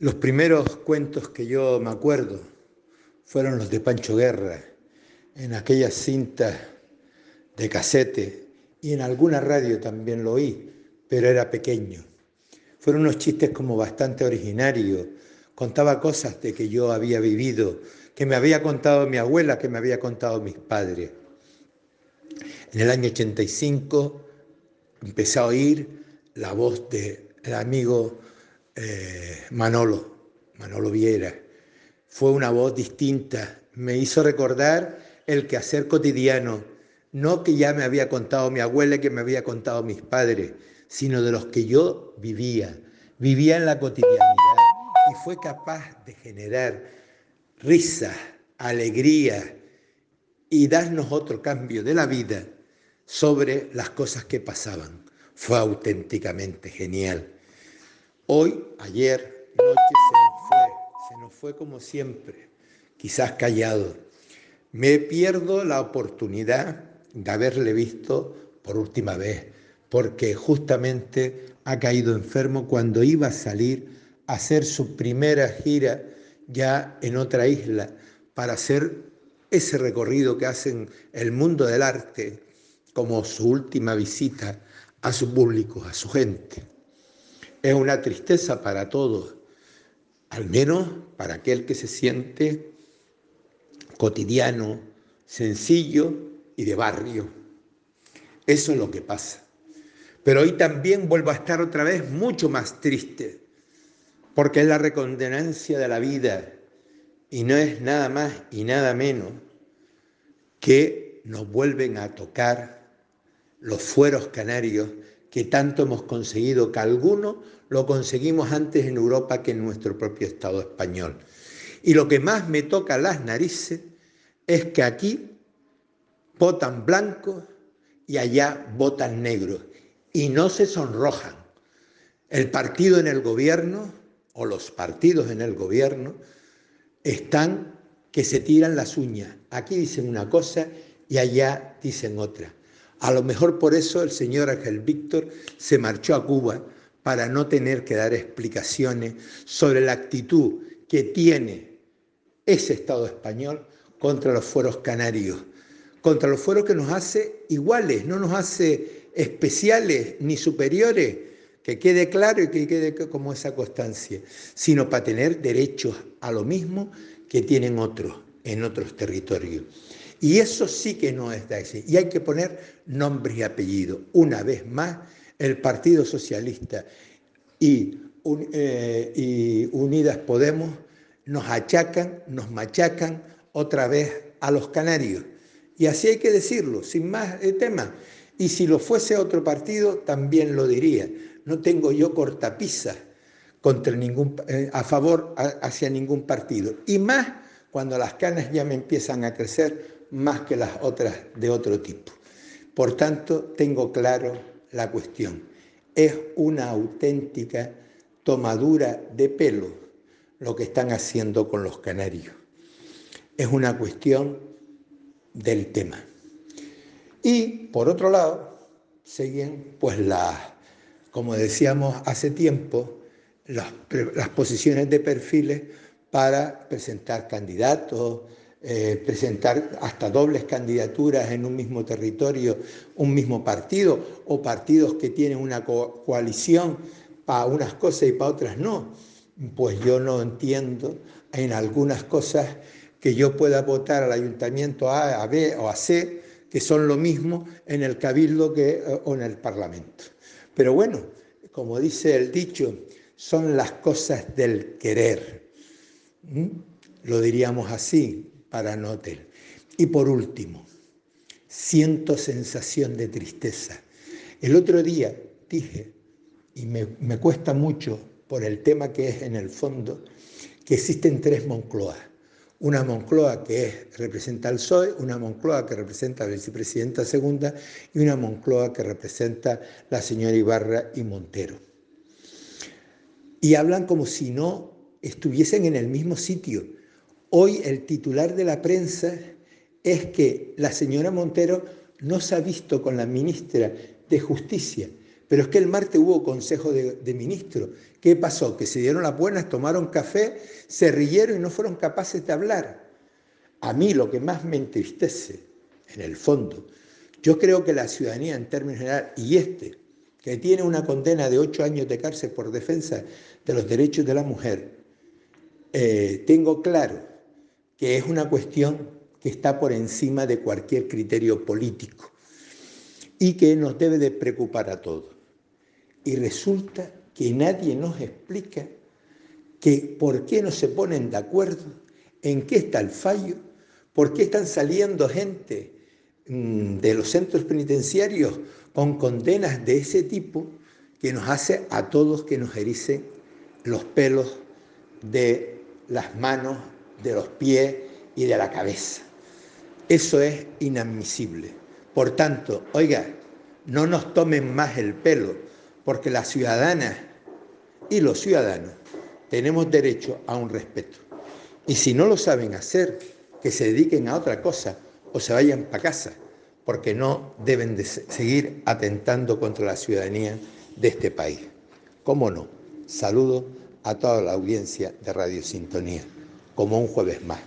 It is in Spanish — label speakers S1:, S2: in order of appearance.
S1: Los primeros cuentos que yo me acuerdo fueron los de Pancho Guerra, en aquellas cintas de casete y en alguna radio también lo oí, pero era pequeño. Fueron unos chistes como bastante originarios, contaba cosas de que yo había vivido, que me había contado mi abuela, que me había contado mis padres. En el año 85 empecé a oír la voz del amigo eh, Manolo, Manolo Viera. Fue una voz distinta, me hizo recordar el quehacer cotidiano, no que ya me había contado mi abuela y que me había contado mis padres, sino de los que yo vivía, vivía en la cotidianidad y fue capaz de generar risa, alegría y darnos otro cambio de la vida sobre las cosas que pasaban. Fue auténticamente genial. Hoy, ayer, noche se nos fue, se nos fue como siempre, quizás callado. Me pierdo la oportunidad de haberle visto por última vez, porque justamente ha caído enfermo cuando iba a salir a hacer su primera gira ya en otra isla para hacer ese recorrido que hacen el mundo del arte como su última visita a su público, a su gente. Es una tristeza para todos, al menos para aquel que se siente cotidiano, sencillo y de barrio. Eso es lo que pasa. Pero hoy también vuelvo a estar otra vez mucho más triste, porque es la recondenancia de la vida y no es nada más y nada menos que nos vuelven a tocar los fueros canarios que tanto hemos conseguido, que algunos lo conseguimos antes en Europa que en nuestro propio Estado español. Y lo que más me toca las narices es que aquí votan blancos y allá votan negros y no se sonrojan. El partido en el gobierno o los partidos en el gobierno están que se tiran las uñas. Aquí dicen una cosa y allá dicen otra. A lo mejor por eso el señor Ángel Víctor se marchó a Cuba para no tener que dar explicaciones sobre la actitud que tiene ese Estado español contra los fueros canarios, contra los fueros que nos hace iguales, no nos hace especiales ni superiores, que quede claro y que quede como esa constancia, sino para tener derechos a lo mismo que tienen otros en otros territorios. Y eso sí que no es así. Y hay que poner nombres y apellidos. Una vez más, el Partido Socialista y, eh, y Unidas Podemos nos achacan, nos machacan otra vez a los canarios. Y así hay que decirlo, sin más tema. Y si lo fuese otro partido, también lo diría. No tengo yo cortapisas contra ningún, eh, a favor hacia ningún partido. Y más cuando las canas ya me empiezan a crecer más que las otras de otro tipo. Por tanto, tengo claro la cuestión. Es una auténtica tomadura de pelo lo que están haciendo con los canarios. Es una cuestión del tema. Y por otro lado, siguen pues las, como decíamos hace tiempo, las, las posiciones de perfiles para presentar candidatos, eh, presentar hasta dobles candidaturas en un mismo territorio, un mismo partido, o partidos que tienen una coalición para unas cosas y para otras no. Pues yo no entiendo en algunas cosas que yo pueda votar al ayuntamiento A, a B o a C, que son lo mismo en el cabildo que, eh, o en el parlamento. Pero bueno, como dice el dicho, son las cosas del querer. Lo diríamos así, para Notel. Y por último, siento sensación de tristeza. El otro día dije, y me, me cuesta mucho por el tema que es en el fondo, que existen tres Moncloas. Una Moncloa que representa al PSOE, una Moncloa que representa a la vicepresidenta segunda y una Moncloa que representa la señora Ibarra y Montero. Y hablan como si no estuviesen en el mismo sitio Hoy el titular de la prensa es que la señora Montero no se ha visto con la ministra de Justicia, Pero es que el martes hubo consejo de, ministros. ¿Qué pasó? Que se dieron las buenas, tomaron café, se rieron y no fueron capaces de hablar. A mí lo que más me entristece, en el fondo, yo creo que la ciudadanía en términos generales, y este, que tiene una condena de ocho años de cárcel por defensa de los derechos de la mujer, eh, tengo claro que es una cuestión que está por encima de cualquier criterio político y que nos debe de preocupar a todos. Y resulta que nadie nos explica que por qué no se ponen de acuerdo, en qué está el fallo, por qué están saliendo gente mm, de los centros penitenciarios con condenas de ese tipo que nos hace a todos que nos ericen los pelos de las manos, de los pies y de la cabeza. Eso es inadmisible. Por tanto, oiga, no nos tomen más el pelo, porque las ciudadanas y los ciudadanos tenemos derecho a un respeto. Y si no lo saben hacer, que se dediquen a otra cosa o se vayan para casa, porque no deben de seguir atentando contra la ciudadanía de este país. ¿Cómo no? Saludo a toda la audiencia de Radio Sintonía, como un jueves más.